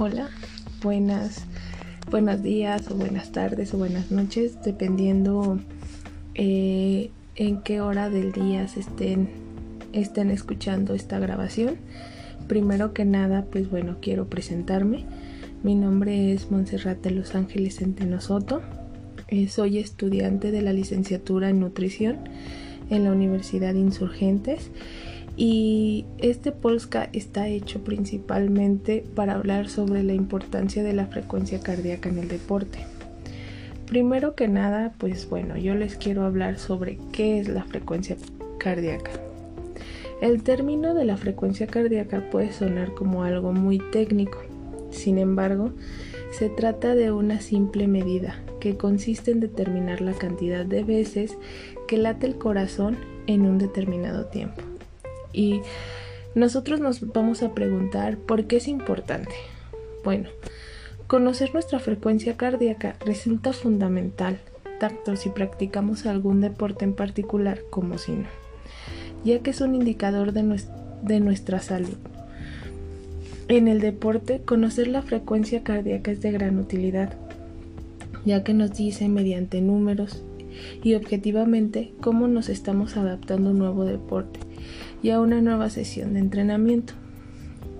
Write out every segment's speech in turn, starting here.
Hola, buenas, buenos días o buenas tardes o buenas noches, dependiendo eh, en qué hora del día se estén, estén escuchando esta grabación. Primero que nada, pues bueno, quiero presentarme. Mi nombre es Montserrat de Los Ángeles Centeno Soto. Eh, soy estudiante de la licenciatura en nutrición en la Universidad Insurgentes y este Polska está hecho principalmente para hablar sobre la importancia de la frecuencia cardíaca en el deporte. Primero que nada, pues bueno, yo les quiero hablar sobre qué es la frecuencia cardíaca. El término de la frecuencia cardíaca puede sonar como algo muy técnico, sin embargo, se trata de una simple medida que consiste en determinar la cantidad de veces que late el corazón en un determinado tiempo. Y nosotros nos vamos a preguntar por qué es importante. Bueno, conocer nuestra frecuencia cardíaca resulta fundamental, tanto si practicamos algún deporte en particular como si no, ya que es un indicador de, nuestra salud. En el deporte, conocer la frecuencia cardíaca es de gran utilidad, ya que nos dice mediante números y objetivamente cómo nos estamos adaptando a un nuevo deporte y a una nueva sesión de entrenamiento.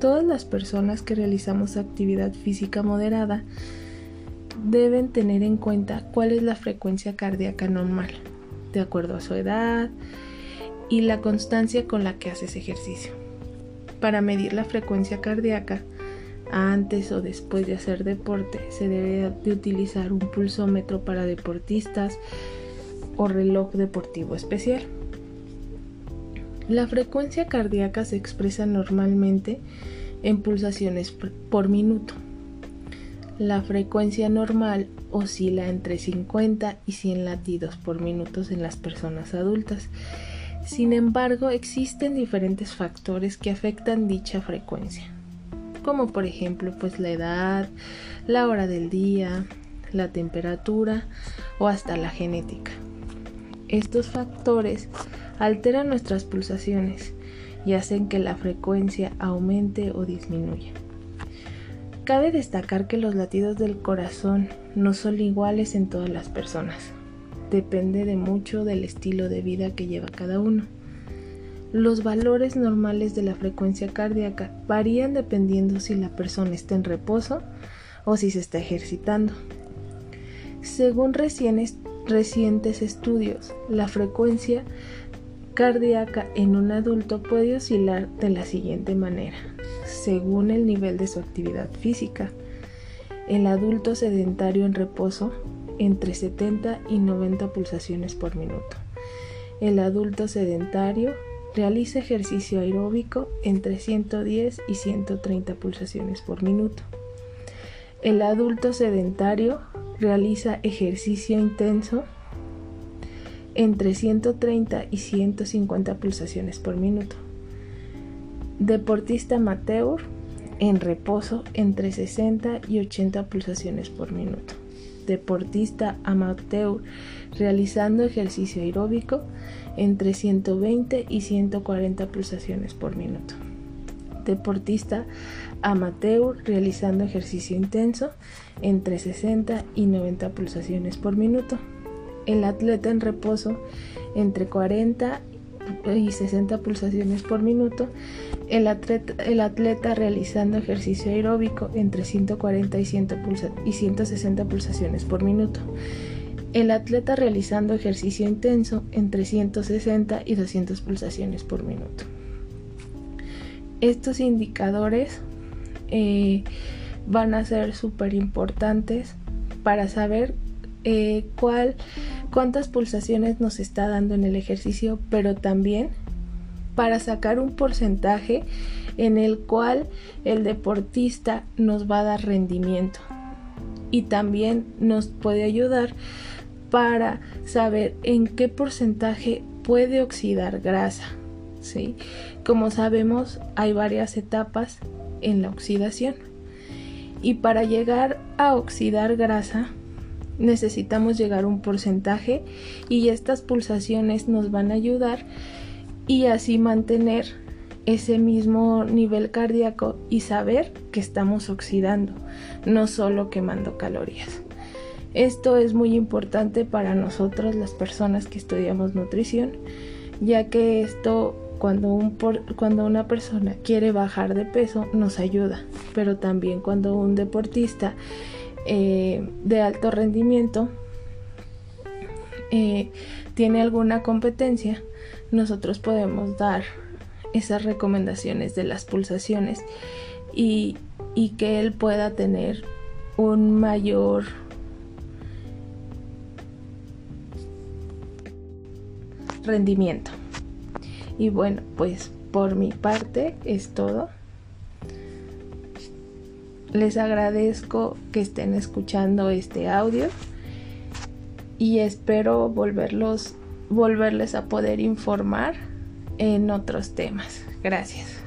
Todas las personas que realizamos actividad física moderada deben tener en cuenta cuál es la frecuencia cardíaca normal, de acuerdo a su edad y la constancia con la que haces ejercicio. Para medir la frecuencia cardíaca, antes o después de hacer deporte, se debe de utilizar un pulsómetro para deportistas o reloj deportivo especial. La frecuencia cardíaca se expresa normalmente en pulsaciones por minuto. La frecuencia normal oscila entre 50 y 100 latidos por minuto en las personas adultas. Sin embargo, existen diferentes factores que afectan dicha frecuencia, como por ejemplo pues la edad, la hora del día, la temperatura o hasta la genética. Estos factores alteran nuestras pulsaciones y hacen que la frecuencia aumente o disminuya. Cabe destacar que los latidos del corazón no son iguales en todas las personas. Depende de mucho del estilo de vida que lleva cada uno. Los valores normales de la frecuencia cardíaca varían dependiendo si la persona está en reposo o si se está ejercitando. Según recientes estudios, la frecuencia cardíaca en un adulto puede oscilar de la siguiente manera, según el nivel de su actividad física. El adulto sedentario en reposo entre 70 y 90 pulsaciones por minuto. El adulto sedentario realiza ejercicio aeróbico entre 110 y 130 pulsaciones por minuto. El adulto sedentario realiza ejercicio intenso entre 130 y 150 pulsaciones por minuto. Deportista amateur en reposo entre 60 y 80 pulsaciones por minuto. Deportista amateur realizando ejercicio aeróbico entre 120 y 140 pulsaciones por minuto. Deportista amateur realizando ejercicio intenso entre 60 y 90 pulsaciones por minuto. El atleta en reposo entre 40 y 60 pulsaciones por minuto, el atleta, el atleta realizando ejercicio aeróbico entre 140 y, 160 pulsaciones por minuto, el atleta realizando ejercicio intenso entre 160 y 200 pulsaciones por minuto. Estos indicadores eh, van a ser súper importantes para saber eh, cuántas pulsaciones nos está dando en el ejercicio, pero también para sacar un porcentaje en el cual el deportista nos va a dar rendimiento y también nos puede ayudar para saber en qué porcentaje puede oxidar grasa. ¿Sí? Como sabemos, hay varias etapas en la oxidación. Y para llegar a oxidar grasa, necesitamos llegar a un porcentaje y estas pulsaciones nos van a ayudar y así mantener ese mismo nivel cardíaco y saber que estamos oxidando, no solo quemando calorías. Esto es muy importante para nosotros las personas que estudiamos nutrición, ya que esto cuando, un cuando una persona quiere bajar de peso nos ayuda, pero también cuando un deportista eh, de alto rendimiento eh, tiene alguna competencia, nosotros podemos dar esas recomendaciones de las pulsaciones y, y que él pueda tener un mayor rendimiento. Y bueno, pues por mi parte es todo. Les agradezco que estén escuchando este audio y espero volverlos volverles a poder informar en otros temas. Gracias.